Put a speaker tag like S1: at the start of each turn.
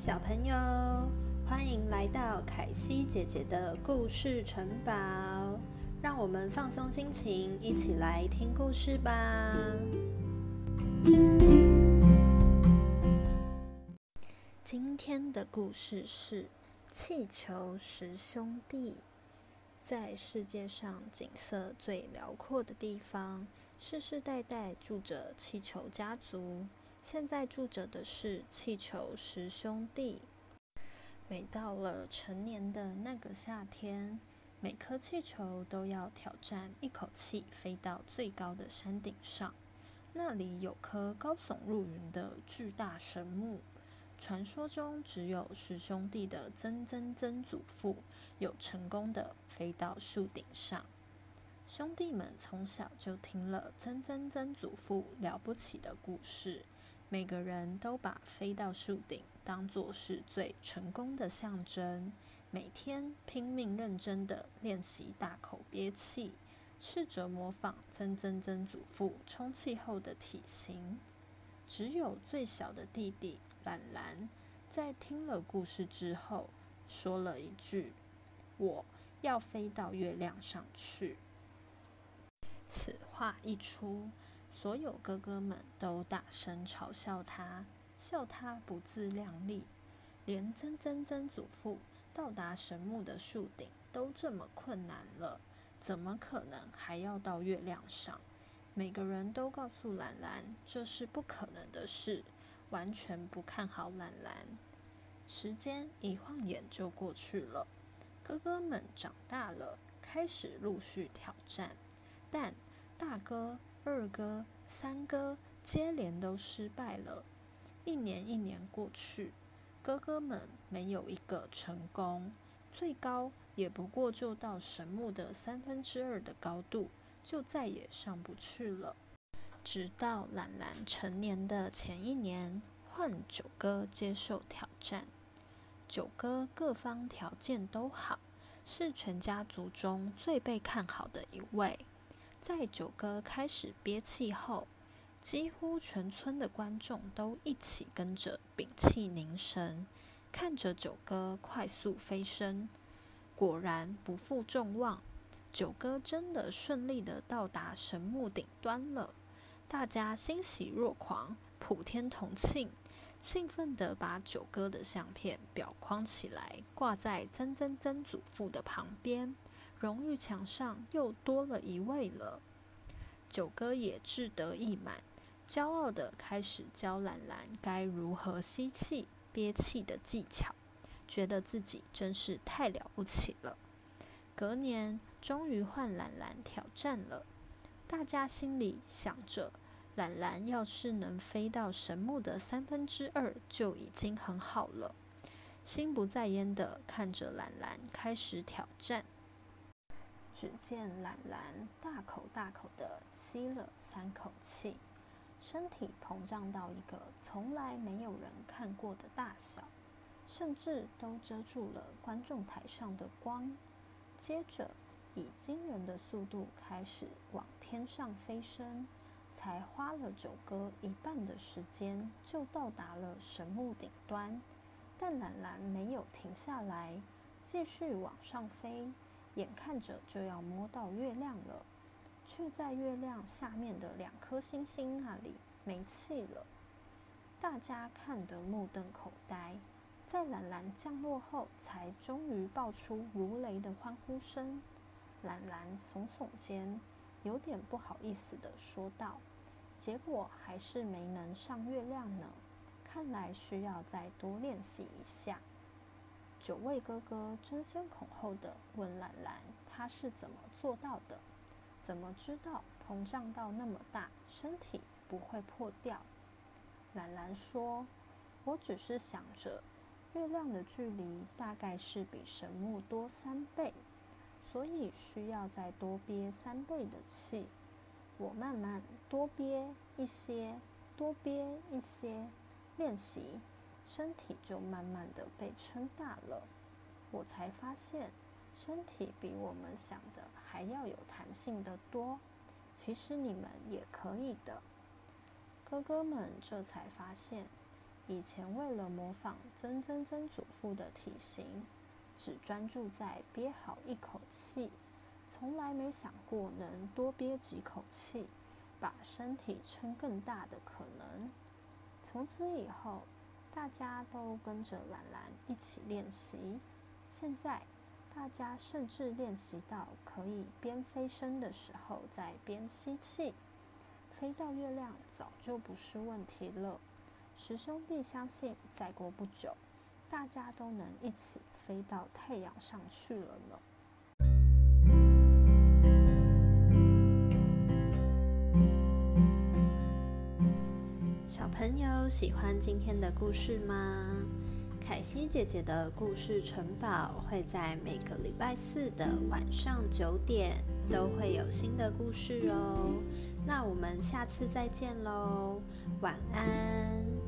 S1: 小朋友，欢迎来到凯西姐姐的故事城堡，让我们放松心情，一起来听故事吧。今天的故事是气球十兄弟。在世界上景色最辽阔的地方，世世代代住着气球家族。现在住着的是气球十兄弟。每到了成年的那个夏天，每颗气球都要挑战一口气飞到最高的山顶上。那里有棵高耸入云的巨大神木。传说中，只有十兄弟的曾曾曾祖父有成功的飞到树顶上。兄弟们从小就听了曾曾曾祖父了不起的故事。每个人都把飞到树顶当作是最成功的象征，每天拼命认真的练习大口憋气，试着模仿曾曾曾祖父充气后的体型。只有最小的弟弟懒懒，在听了故事之后，说了一句：“我要飞到月亮上去。”此话一出。所有哥哥们都大声嘲笑他，笑他不自量力。连曾曾曾祖父到达神木的树顶都这么困难了，怎么可能还要到月亮上？每个人都告诉兰兰这是不可能的事，完全不看好兰兰。时间一晃眼就过去了，哥哥们长大了，开始陆续挑战，但大哥。二哥、三哥接连都失败了。一年一年过去，哥哥们没有一个成功，最高也不过就到神木的三分之二的高度，就再也上不去了。直到懒懒成年的前一年，换九哥接受挑战。九哥各方条件都好，是全家族中最被看好的一位。在九哥开始憋气后，几乎全村的观众都一起跟着屏气凝神，看着九哥快速飞升。果然不负众望，九哥真的顺利的到达神木顶端了。大家欣喜若狂，普天同庆，兴奋的把九哥的相片裱框起来，挂在曾曾曾祖父的旁边。荣誉墙上又多了一位了。九哥也志得意满，骄傲的开始教兰兰该如何吸气、憋气的技巧，觉得自己真是太了不起了。隔年，终于换兰兰挑战了。大家心里想着，兰兰要是能飞到神木的三分之二，就已经很好了。心不在焉的看着兰兰开始挑战。只见懒懒大口大口的吸了三口气，身体膨胀到一个从来没有人看过的大小，甚至都遮住了观众台上的光。接着，以惊人的速度开始往天上飞升，才花了九哥一半的时间就到达了神木顶端。但懒懒没有停下来，继续往上飞。眼看着就要摸到月亮了，却在月亮下面的两颗星星那里没气了。大家看得目瞪口呆，在懒懒降落后，才终于爆出如雷的欢呼声。懒懒耸耸肩，有点不好意思的说道：“结果还是没能上月亮呢，看来需要再多练习一下。”九位哥哥争先恐后的问兰兰：“他是怎么做到的？怎么知道膨胀到那么大，身体不会破掉？”兰兰说：“我只是想着，月亮的距离大概是比神木多三倍，所以需要再多憋三倍的气。我慢慢多憋一些，多憋一些，练习。”身体就慢慢的被撑大了，我才发现身体比我们想的还要有弹性的多。其实你们也可以的。哥哥们这才发现，以前为了模仿曾曾曾祖父的体型，只专注在憋好一口气，从来没想过能多憋几口气，把身体撑更大的可能。从此以后，大家都跟着兰兰一起练习。现在，大家甚至练习到可以边飞升的时候再边吸气，飞到月亮早就不是问题了。十兄弟相信，再过不久，大家都能一起飞到太阳上去了呢。小朋友喜欢今天的故事吗？凯西姐姐的故事城堡会在每个礼拜四的晚上九点都会有新的故事哦。那我们下次再见喽，晚安。